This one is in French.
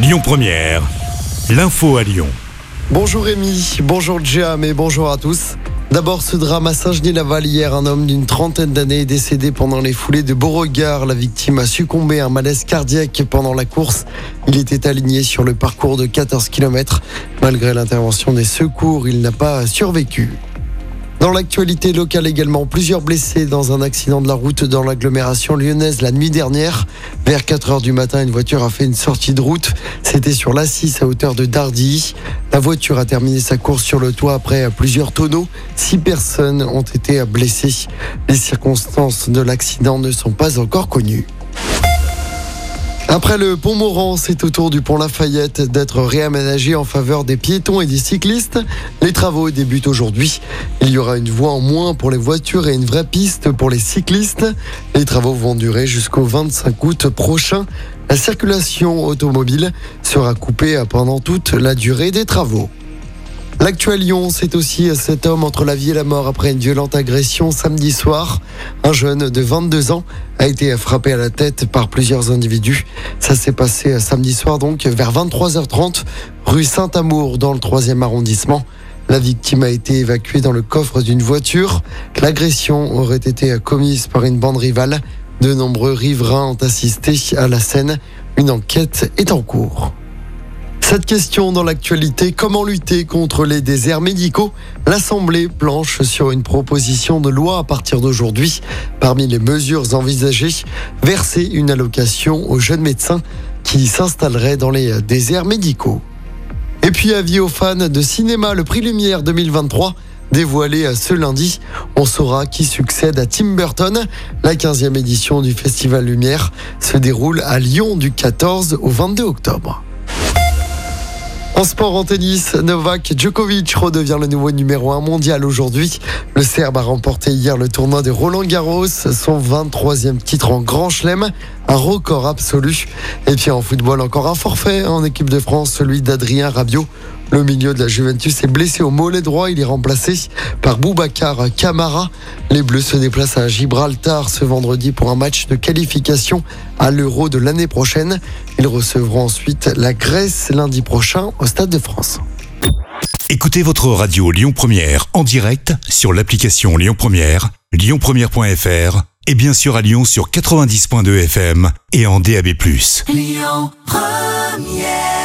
Lyon Première, l'info à Lyon. Bonjour Rémi, bonjour Jam et bonjour à tous. D'abord, ce drame à Saint-Genis-Laval hier, un homme d'une trentaine d'années est décédé pendant les foulées de Beauregard. La victime a succombé à un malaise cardiaque pendant la course. Il était aligné sur le parcours de 14 km. Malgré l'intervention des secours, il n'a pas survécu. Dans l'actualité locale également, plusieurs blessés dans un accident de la route dans l'agglomération lyonnaise la nuit dernière. Vers 4 heures du matin, une voiture a fait une sortie de route. C'était sur l'A6 à hauteur de Dardy. La voiture a terminé sa course sur le toit après plusieurs tonneaux. Six personnes ont été blessées. Les circonstances de l'accident ne sont pas encore connues. Après le pont Morand, c'est au tour du pont Lafayette d'être réaménagé en faveur des piétons et des cyclistes. Les travaux débutent aujourd'hui. Il y aura une voie en moins pour les voitures et une vraie piste pour les cyclistes. Les travaux vont durer jusqu'au 25 août prochain. La circulation automobile sera coupée pendant toute la durée des travaux. L'actuel Lyon, c'est aussi cet homme entre la vie et la mort après une violente agression samedi soir. Un jeune de 22 ans a été frappé à la tête par plusieurs individus. Ça s'est passé samedi soir donc vers 23h30 rue Saint-Amour dans le 3e arrondissement. La victime a été évacuée dans le coffre d'une voiture. L'agression aurait été commise par une bande rivale. De nombreux riverains ont assisté à la scène. Une enquête est en cours. Cette question dans l'actualité, comment lutter contre les déserts médicaux? L'Assemblée planche sur une proposition de loi à partir d'aujourd'hui. Parmi les mesures envisagées, verser une allocation aux jeunes médecins qui s'installeraient dans les déserts médicaux. Et puis avis aux fans de cinéma, le prix Lumière 2023 dévoilé ce lundi. On saura qui succède à Tim Burton. La 15e édition du Festival Lumière se déroule à Lyon du 14 au 22 octobre. En sport, en tennis, Novak Djokovic redevient le nouveau numéro 1 mondial aujourd'hui. Le Serbe a remporté hier le tournoi de Roland Garros, son 23e titre en Grand Chelem, un record absolu. Et puis en football, encore un forfait en équipe de France, celui d'Adrien Rabiot. Le milieu de la Juventus est blessé au mollet droit. Il est remplacé par Boubacar Camara. Les Bleus se déplacent à Gibraltar ce vendredi pour un match de qualification à l'Euro de l'année prochaine. Ils recevront ensuite la Grèce lundi prochain au Stade de France. Écoutez votre radio Lyon Première en direct sur l'application Lyon Première, lyonpremière.fr et bien sûr à Lyon sur 90.2 FM et en DAB+. Lyon Première